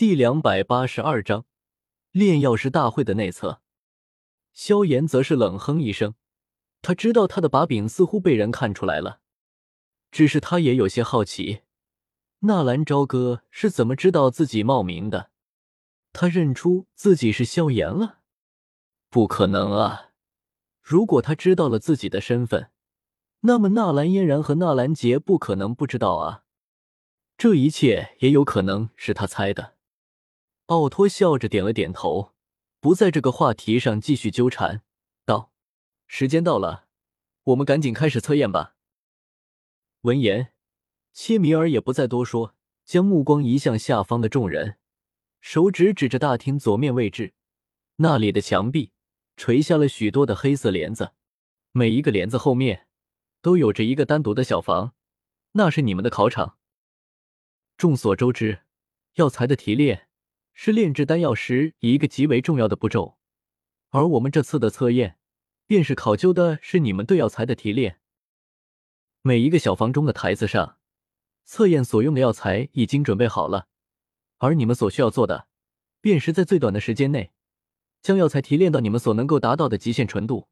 第两百八十二章炼药师大会的内测。萧炎则是冷哼一声，他知道他的把柄似乎被人看出来了，只是他也有些好奇，纳兰朝歌是怎么知道自己冒名的？他认出自己是萧炎了？不可能啊！如果他知道了自己的身份，那么纳兰嫣然和纳兰杰不可能不知道啊！这一切也有可能是他猜的。奥托笑着点了点头，不在这个话题上继续纠缠，道：“时间到了，我们赶紧开始测验吧。”闻言，切米尔也不再多说，将目光移向下方的众人，手指指着大厅左面位置，那里的墙壁垂下了许多的黑色帘子，每一个帘子后面都有着一个单独的小房，那是你们的考场。众所周知，药材的提炼。是炼制丹药时一个极为重要的步骤，而我们这次的测验，便是考究的是你们对药材的提炼。每一个小房中的台子上，测验所用的药材已经准备好了，而你们所需要做的，便是在最短的时间内，将药材提炼到你们所能够达到的极限纯度。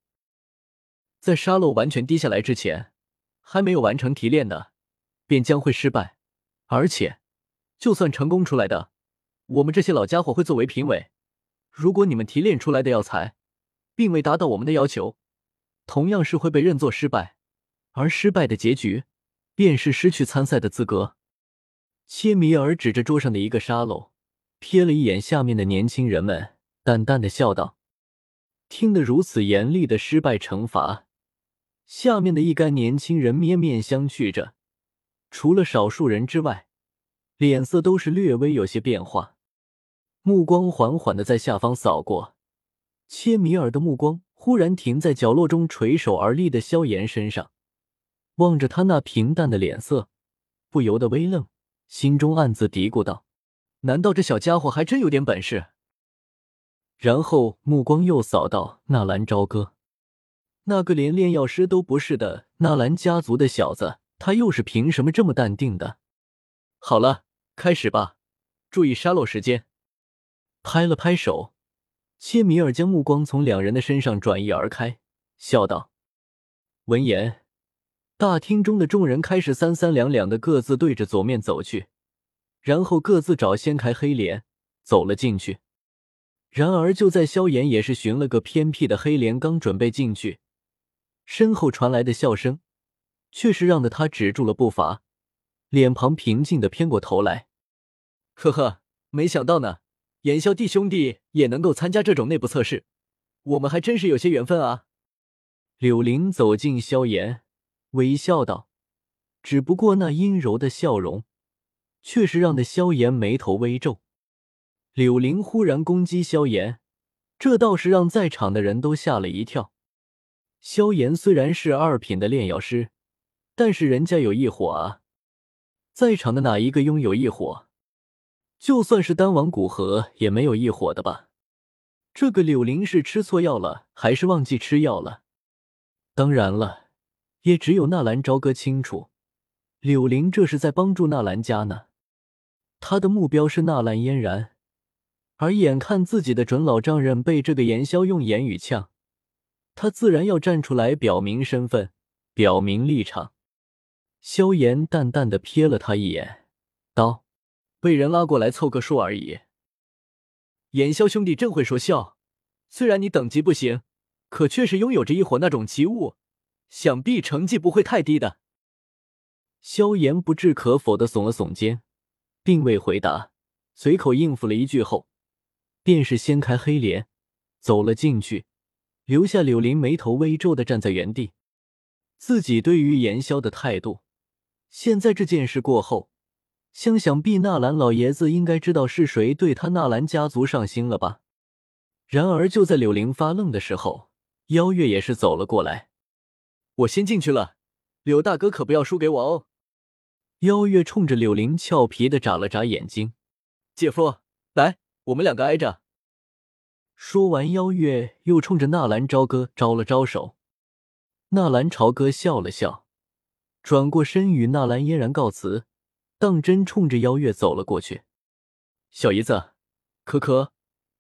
在沙漏完全滴下来之前，还没有完成提炼的，便将会失败。而且，就算成功出来的。我们这些老家伙会作为评委，如果你们提炼出来的药材并未达到我们的要求，同样是会被认作失败，而失败的结局便是失去参赛的资格。切米尔指着桌上的一个沙漏，瞥了一眼下面的年轻人们，淡淡的笑道：“听得如此严厉的失败惩罚，下面的一干年轻人面面相觑着，除了少数人之外，脸色都是略微有些变化。”目光缓缓的在下方扫过，切米尔的目光忽然停在角落中垂手而立的萧炎身上，望着他那平淡的脸色，不由得微愣，心中暗自嘀咕道：“难道这小家伙还真有点本事？”然后目光又扫到纳兰朝歌，那个连炼药师都不是的纳兰家族的小子，他又是凭什么这么淡定的？好了，开始吧，注意沙漏时间。拍了拍手，切米尔将目光从两人的身上转移而开，笑道：“闻言，大厅中的众人开始三三两两的各自对着左面走去，然后各自找掀开黑帘走了进去。然而，就在萧炎也是寻了个偏僻的黑帘，刚准备进去，身后传来的笑声却是让的他止住了步伐，脸庞平静的偏过头来：“ 呵呵，没想到呢。”炎萧弟兄弟也能够参加这种内部测试，我们还真是有些缘分啊！柳林走近萧炎，微笑道：“只不过那阴柔的笑容，却是让的萧炎眉头微皱。”柳林忽然攻击萧炎，这倒是让在场的人都吓了一跳。萧炎虽然是二品的炼药师，但是人家有异火啊！在场的哪一个拥有异火？就算是丹王古河也没有一伙的吧？这个柳林是吃错药了，还是忘记吃药了？当然了，也只有纳兰朝歌清楚，柳林这是在帮助纳兰家呢。他的目标是纳兰嫣然，而眼看自己的准老丈人被这个言萧用言语呛，他自然要站出来表明身份，表明立场。萧炎淡淡的瞥了他一眼，道。被人拉过来凑个数而已。炎萧兄弟真会说笑，虽然你等级不行，可确实拥有着一伙那种奇物，想必成绩不会太低的。萧炎不置可否的耸了耸肩，并未回答，随口应付了一句后，便是掀开黑帘走了进去，留下柳林眉头微皱的站在原地。自己对于炎萧的态度，现在这件事过后。想想必纳兰老爷子应该知道是谁对他纳兰家族上心了吧？然而就在柳林发愣的时候，邀月也是走了过来。我先进去了，柳大哥可不要输给我哦。邀月冲着柳林俏皮的眨了眨眼睛，姐夫，来，我们两个挨着。说完，邀月又冲着纳兰朝歌招了招手。纳兰朝歌笑了笑，转过身与纳兰嫣然告辞。当真冲着邀月走了过去。小姨子，可可，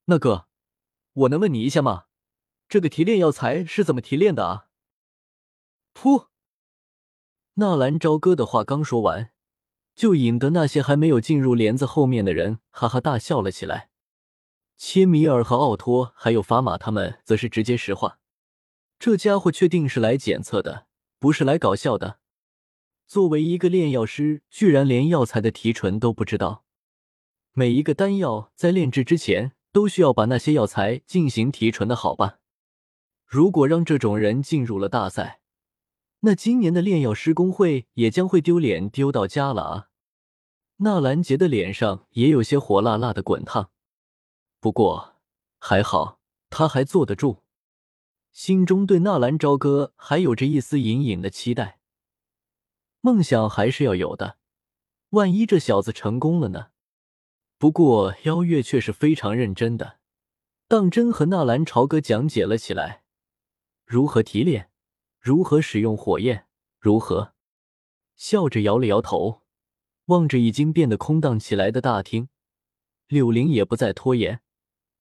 那个，我能问你一下吗？这个提炼药材是怎么提炼的啊？噗！纳兰朝歌的话刚说完，就引得那些还没有进入帘子后面的人哈哈大笑了起来。切米尔和奥托还有法玛他们则是直接实话：这家伙确定是来检测的，不是来搞笑的。作为一个炼药师，居然连药材的提纯都不知道。每一个丹药在炼制之前都需要把那些药材进行提纯的，好吧？如果让这种人进入了大赛，那今年的炼药师工会也将会丢脸丢到家了啊！纳兰杰的脸上也有些火辣辣的滚烫，不过还好，他还坐得住，心中对纳兰朝歌还有着一丝隐隐的期待。梦想还是要有的，万一这小子成功了呢？不过邀月却是非常认真的，当真和纳兰朝歌讲解了起来，如何提炼。如何使用火焰？如何？笑着摇了摇头，望着已经变得空荡起来的大厅，柳玲也不再拖延，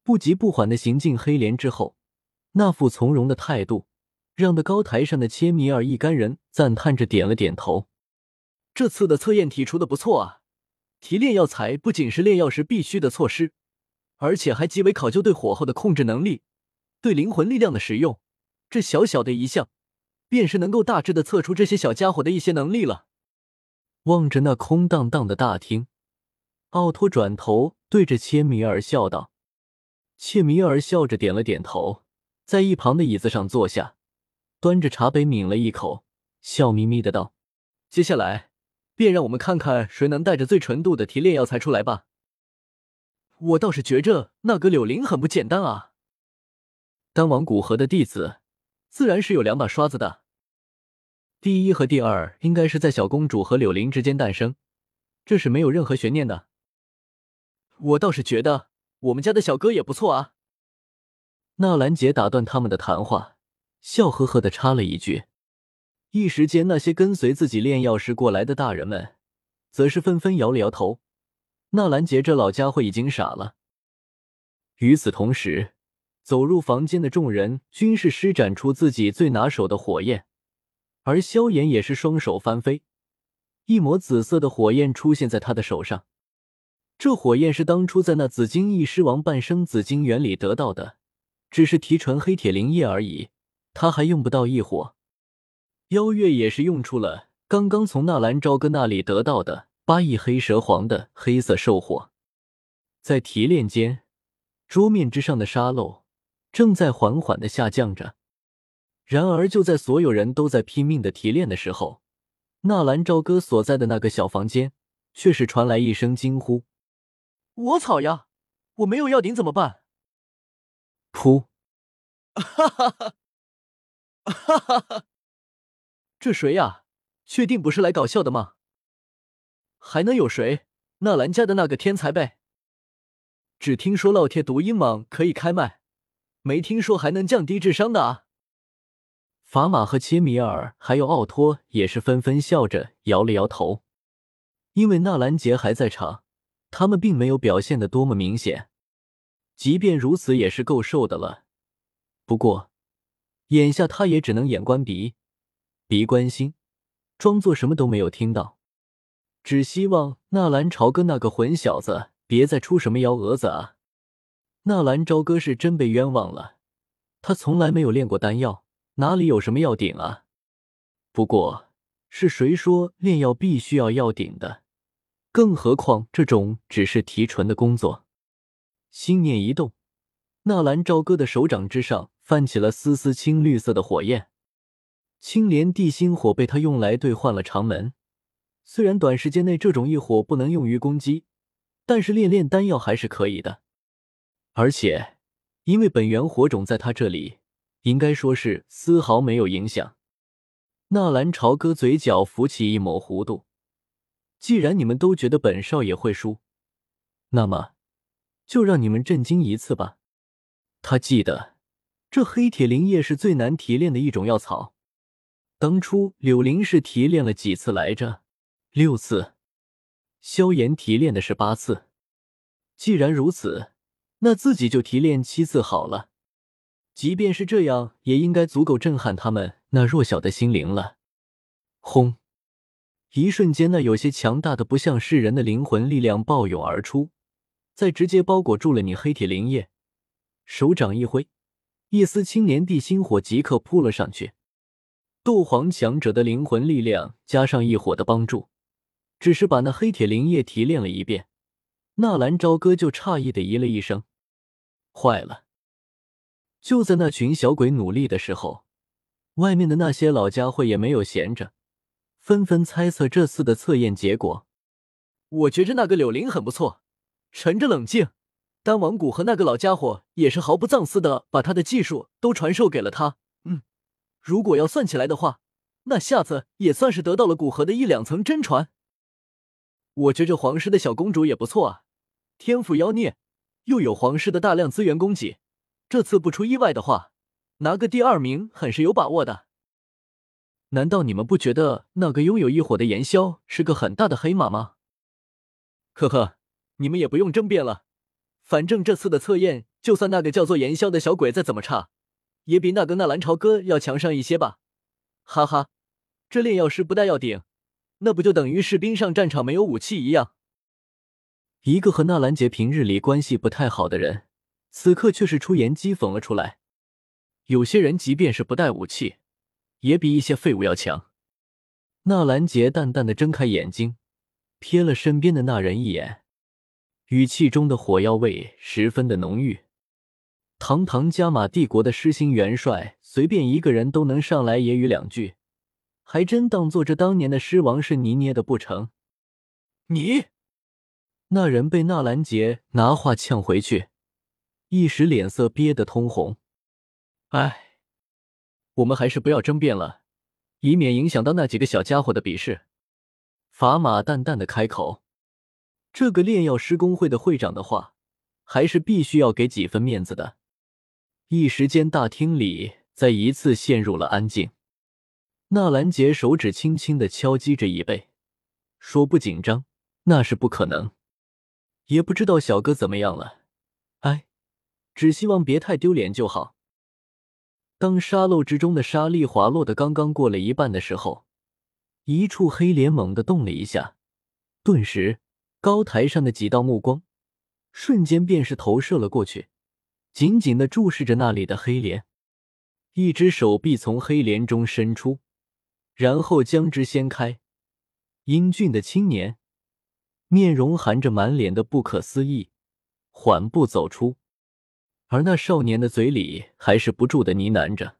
不急不缓的行进黑莲之后，那副从容的态度，让的高台上的切米尔一干人赞叹着点了点头。这次的测验提出的不错啊！提炼药材不仅是炼药时必须的措施，而且还极为考究对火候的控制能力，对灵魂力量的使用。这小小的一项。便是能够大致的测出这些小家伙的一些能力了。望着那空荡荡的大厅，奥托转头对着切米尔笑道：“切米尔笑着点了点头，在一旁的椅子上坐下，端着茶杯抿了一口，笑眯眯的道：‘接下来，便让我们看看谁能带着最纯度的提炼药材出来吧。’我倒是觉着那个柳林很不简单啊，丹王古河的弟子。”自然是有两把刷子的。第一和第二应该是在小公主和柳林之间诞生，这是没有任何悬念的。我倒是觉得我们家的小哥也不错啊。纳兰杰打断他们的谈话，笑呵呵的插了一句。一时间，那些跟随自己炼药师过来的大人们，则是纷纷摇了摇头。纳兰杰这老家伙已经傻了。与此同时。走入房间的众人均是施展出自己最拿手的火焰，而萧炎也是双手翻飞，一抹紫色的火焰出现在他的手上。这火焰是当初在那紫金翼狮王半生紫金园里得到的，只是提纯黑铁灵液而已，他还用不到异火。妖月也是用出了刚刚从纳兰朝歌那里得到的八翼黑蛇皇的黑色兽火，在提炼间，桌面之上的沙漏。正在缓缓的下降着，然而就在所有人都在拼命的提炼的时候，纳兰朝歌所在的那个小房间却是传来一声惊呼：“我操呀！我没有药鼎怎么办？”噗！哈哈哈！哈哈哈！这谁呀？确定不是来搞笑的吗？还能有谁？纳兰家的那个天才呗！只听说烙铁毒鹰蟒可以开麦。没听说还能降低智商的啊！法玛和切米尔还有奥托也是纷纷笑着摇了摇头，因为纳兰杰还在场，他们并没有表现的多么明显。即便如此，也是够受的了。不过，眼下他也只能眼观鼻，别关心，装作什么都没有听到，只希望纳兰朝歌那个混小子别再出什么幺蛾子啊！纳兰朝歌是真被冤枉了，他从来没有炼过丹药，哪里有什么药鼎啊？不过，是谁说炼药必须要药鼎的？更何况这种只是提纯的工作。心念一动，纳兰朝歌的手掌之上泛起了丝丝青绿色的火焰，青莲地心火被他用来兑换了长门。虽然短时间内这种异火不能用于攻击，但是炼炼丹药还是可以的。而且，因为本源火种在他这里，应该说是丝毫没有影响。纳兰朝歌嘴角浮起一抹弧度。既然你们都觉得本少爷会输，那么就让你们震惊一次吧。他记得，这黑铁灵液是最难提炼的一种药草。当初柳林是提炼了几次来着？六次。萧炎提炼的是八次。既然如此，那自己就提炼七次好了。即便是这样，也应该足够震撼他们那弱小的心灵了。轰！一瞬间，那有些强大的不像是人的灵魂力量暴涌而出，再直接包裹住了你黑铁灵液。手掌一挥，一丝青莲地心火即刻扑了上去。斗皇强者的灵魂力量加上异火的帮助，只是把那黑铁灵液提炼了一遍，纳兰朝歌就诧异的咦了一声：“坏了！”就在那群小鬼努力的时候，外面的那些老家伙也没有闲着，纷纷猜测这次的测验结果。我觉着那个柳林很不错，沉着冷静。丹王谷和那个老家伙也是毫不藏私的把他的技术都传授给了他。嗯如果要算起来的话，那下子也算是得到了古河的一两层真传。我觉着皇室的小公主也不错啊，天赋妖孽，又有皇室的大量资源供给，这次不出意外的话，拿个第二名很是有把握的。难道你们不觉得那个拥有一火的炎萧是个很大的黑马吗？呵呵，你们也不用争辩了，反正这次的测验，就算那个叫做炎萧的小鬼再怎么差。也比那个纳兰朝歌要强上一些吧，哈哈，这炼药师不带要顶，那不就等于士兵上战场没有武器一样？一个和纳兰杰平日里关系不太好的人，此刻却是出言讥讽了出来。有些人即便是不带武器，也比一些废物要强。纳兰杰淡淡的睁开眼睛，瞥了身边的那人一眼，语气中的火药味十分的浓郁。堂堂加玛帝国的狮心元帅，随便一个人都能上来揶揄两句，还真当做这当年的狮王是泥捏的不成？你那人被纳兰杰拿话呛回去，一时脸色憋得通红。哎，我们还是不要争辩了，以免影响到那几个小家伙的比试。法玛淡淡的开口：“这个炼药师工会的会长的话，还是必须要给几分面子的。”一时间，大厅里再一次陷入了安静。纳兰杰手指轻轻的敲击着椅背，说：“不紧张，那是不可能。也不知道小哥怎么样了。哎，只希望别太丢脸就好。”当沙漏之中的沙粒滑落的刚刚过了一半的时候，一处黑莲猛地动了一下，顿时高台上的几道目光瞬间便是投射了过去。紧紧的注视着那里的黑莲，一只手臂从黑莲中伸出，然后将之掀开。英俊的青年，面容含着满脸的不可思议，缓步走出，而那少年的嘴里还是不住的呢喃着：“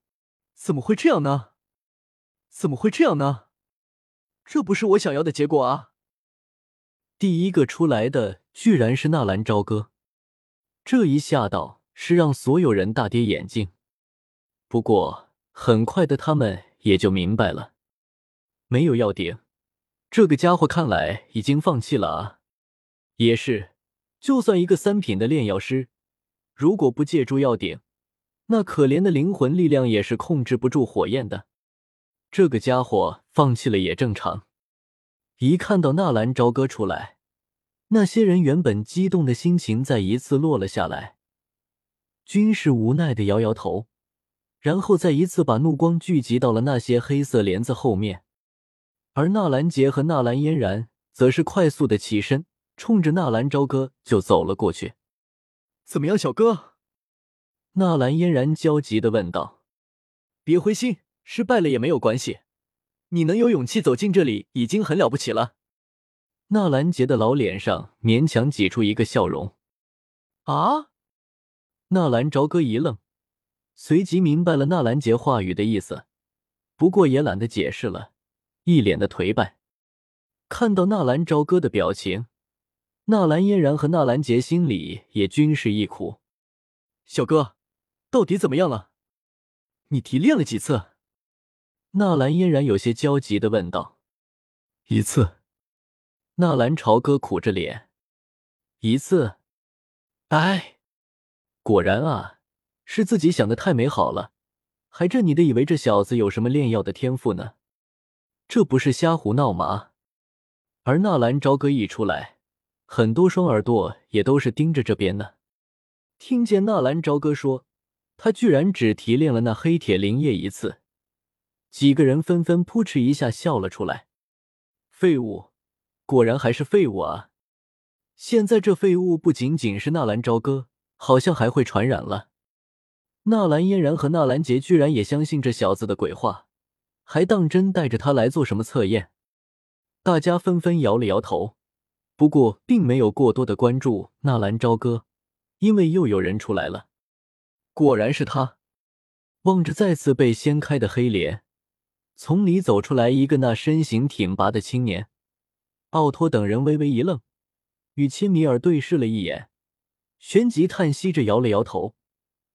怎么会这样呢？怎么会这样呢？这不是我想要的结果啊！”第一个出来的居然是纳兰朝歌，这一吓到。是让所有人大跌眼镜，不过很快的，他们也就明白了，没有药鼎，这个家伙看来已经放弃了啊！也是，就算一个三品的炼药师，如果不借助药鼎，那可怜的灵魂力量也是控制不住火焰的。这个家伙放弃了也正常。一看到纳兰朝歌出来，那些人原本激动的心情再一次落了下来。均是无奈的摇摇头，然后再一次把目光聚集到了那些黑色帘子后面，而纳兰杰和纳兰嫣然则是快速的起身，冲着纳兰朝歌就走了过去。怎么样，小哥？纳兰嫣然焦急的问道。别灰心，失败了也没有关系，你能有勇气走进这里已经很了不起了。纳兰杰的老脸上勉强挤出一个笑容。啊？纳兰朝歌一愣，随即明白了纳兰杰话语的意思，不过也懒得解释了，一脸的颓败。看到纳兰朝歌的表情，纳兰嫣然和纳兰杰心里也均是一苦。小哥，到底怎么样了？你提炼了几次？纳兰嫣然有些焦急的问道。一次。纳兰朝歌苦着脸。一次。哎。果然啊，是自己想的太美好了，还这你的以为这小子有什么炼药的天赋呢？这不是瞎胡闹吗？而纳兰朝歌一出来，很多双耳朵也都是盯着这边呢。听见纳兰朝歌说，他居然只提炼了那黑铁灵液一次，几个人纷纷扑哧一下笑了出来。废物，果然还是废物啊！现在这废物不仅仅是纳兰朝歌，好像还会传染了。纳兰嫣然和纳兰杰居然也相信这小子的鬼话，还当真带着他来做什么测验？大家纷纷摇了摇头，不过并没有过多的关注纳兰朝歌。因为又有人出来了，果然是他。望着再次被掀开的黑帘，从里走出来一个那身形挺拔的青年。奥托等人微微一愣，与切米尔对视了一眼，旋即叹息着摇了摇头。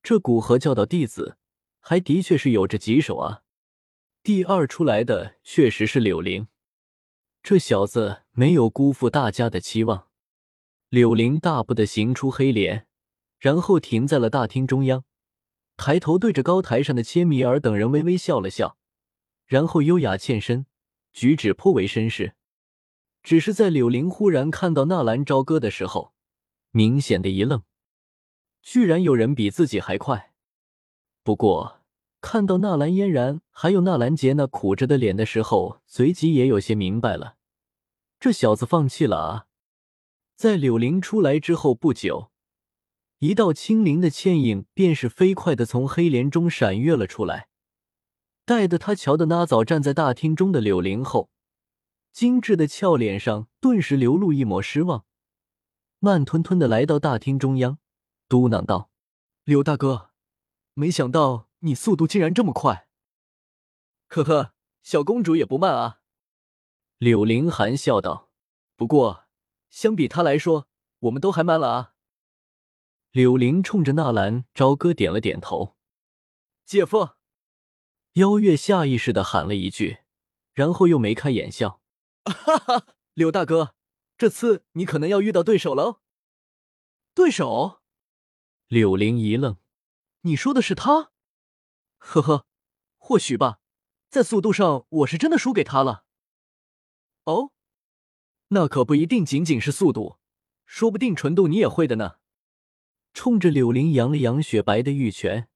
这古河教导弟子还的确是有着棘手啊。第二出来的确实是柳灵，这小子没有辜负大家的期望。柳灵大步的行出黑帘。然后停在了大厅中央，抬头对着高台上的切米尔等人微微笑了笑，然后优雅欠身，举止颇为绅士。只是在柳灵忽然看到纳兰朝歌的时候，明显的一愣，居然有人比自己还快。不过看到纳兰嫣然还有纳兰杰那苦着的脸的时候，随即也有些明白了，这小子放弃了啊！在柳林出来之后不久。一道轻灵的倩影便是飞快的从黑帘中闪跃了出来，带得他瞧的那早站在大厅中的柳林后，精致的俏脸上顿时流露一抹失望，慢吞吞的来到大厅中央，嘟囔道：“柳大哥，没想到你速度竟然这么快。”“呵呵，小公主也不慢啊。”柳灵含笑道，“不过相比他来说，我们都还慢了啊。”柳玲冲着纳兰朝歌点了点头，姐夫，妖月下意识的喊了一句，然后又眉开眼笑，哈哈，柳大哥，这次你可能要遇到对手喽。对手？柳灵一愣，你说的是他？呵呵，或许吧，在速度上我是真的输给他了。哦，那可不一定仅仅是速度，说不定纯度你也会的呢。冲着柳灵扬了扬雪白的玉拳，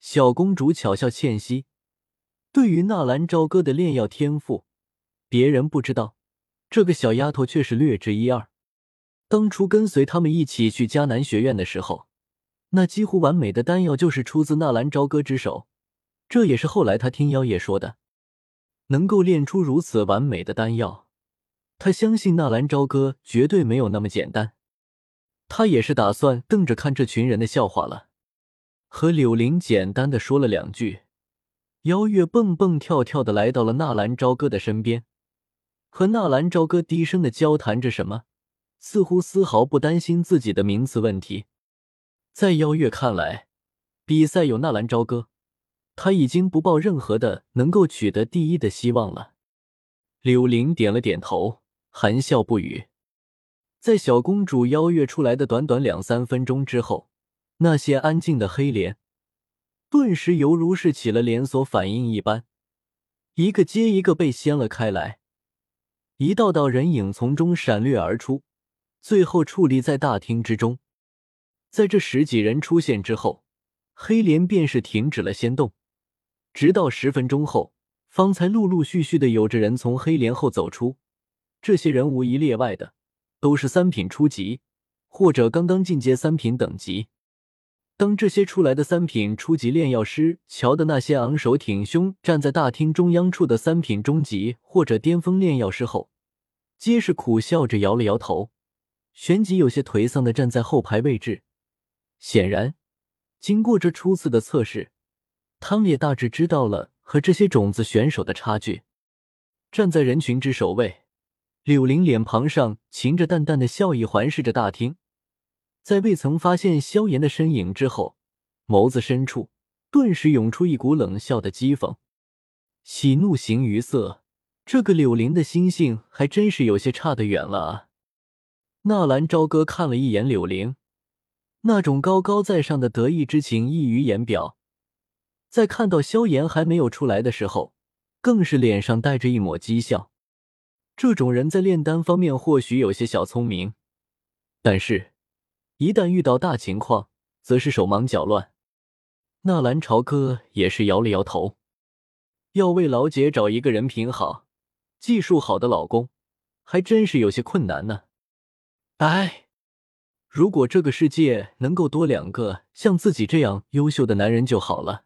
小公主巧笑倩兮。对于纳兰朝歌的炼药天赋，别人不知道，这个小丫头却是略知一二。当初跟随他们一起去迦南学院的时候，那几乎完美的丹药就是出自纳兰朝歌之手。这也是后来他听妖夜说的，能够炼出如此完美的丹药，他相信纳兰朝歌绝对没有那么简单。他也是打算瞪着看这群人的笑话了。和柳林简单的说了两句，妖月蹦蹦跳跳的来到了纳兰朝歌的身边，和纳兰朝歌低声的交谈着什么，似乎丝毫不担心自己的名次问题。在邀月看来，比赛有纳兰朝歌，他已经不抱任何的能够取得第一的希望了。柳灵点了点头，含笑不语。在小公主邀月出来的短短两三分钟之后，那些安静的黑莲顿时犹如是起了连锁反应一般，一个接一个被掀了开来，一道道人影从中闪掠而出，最后矗立在大厅之中。在这十几人出现之后，黑莲便是停止了仙动，直到十分钟后，方才陆陆续续的有着人从黑莲后走出。这些人无一例外的。都是三品初级，或者刚刚进阶三品等级。当这些出来的三品初级炼药师瞧的那些昂首挺胸站在大厅中央处的三品中级或者巅峰炼药师后，皆是苦笑着摇了摇头，旋即有些颓丧的站在后排位置。显然，经过这初次的测试，他们也大致知道了和这些种子选手的差距。站在人群之首位。柳玲脸庞上噙着淡淡的笑意，环视着大厅，在未曾发现萧炎的身影之后，眸子深处顿时涌出一股冷笑的讥讽。喜怒形于色，这个柳林的心性还真是有些差得远了啊！纳兰朝歌看了一眼柳林，那种高高在上的得意之情溢于言表。在看到萧炎还没有出来的时候，更是脸上带着一抹讥笑。这种人在炼丹方面或许有些小聪明，但是，一旦遇到大情况，则是手忙脚乱。纳兰朝歌也是摇了摇头，要为老姐找一个人品好、技术好的老公，还真是有些困难呢。哎，如果这个世界能够多两个像自己这样优秀的男人就好了。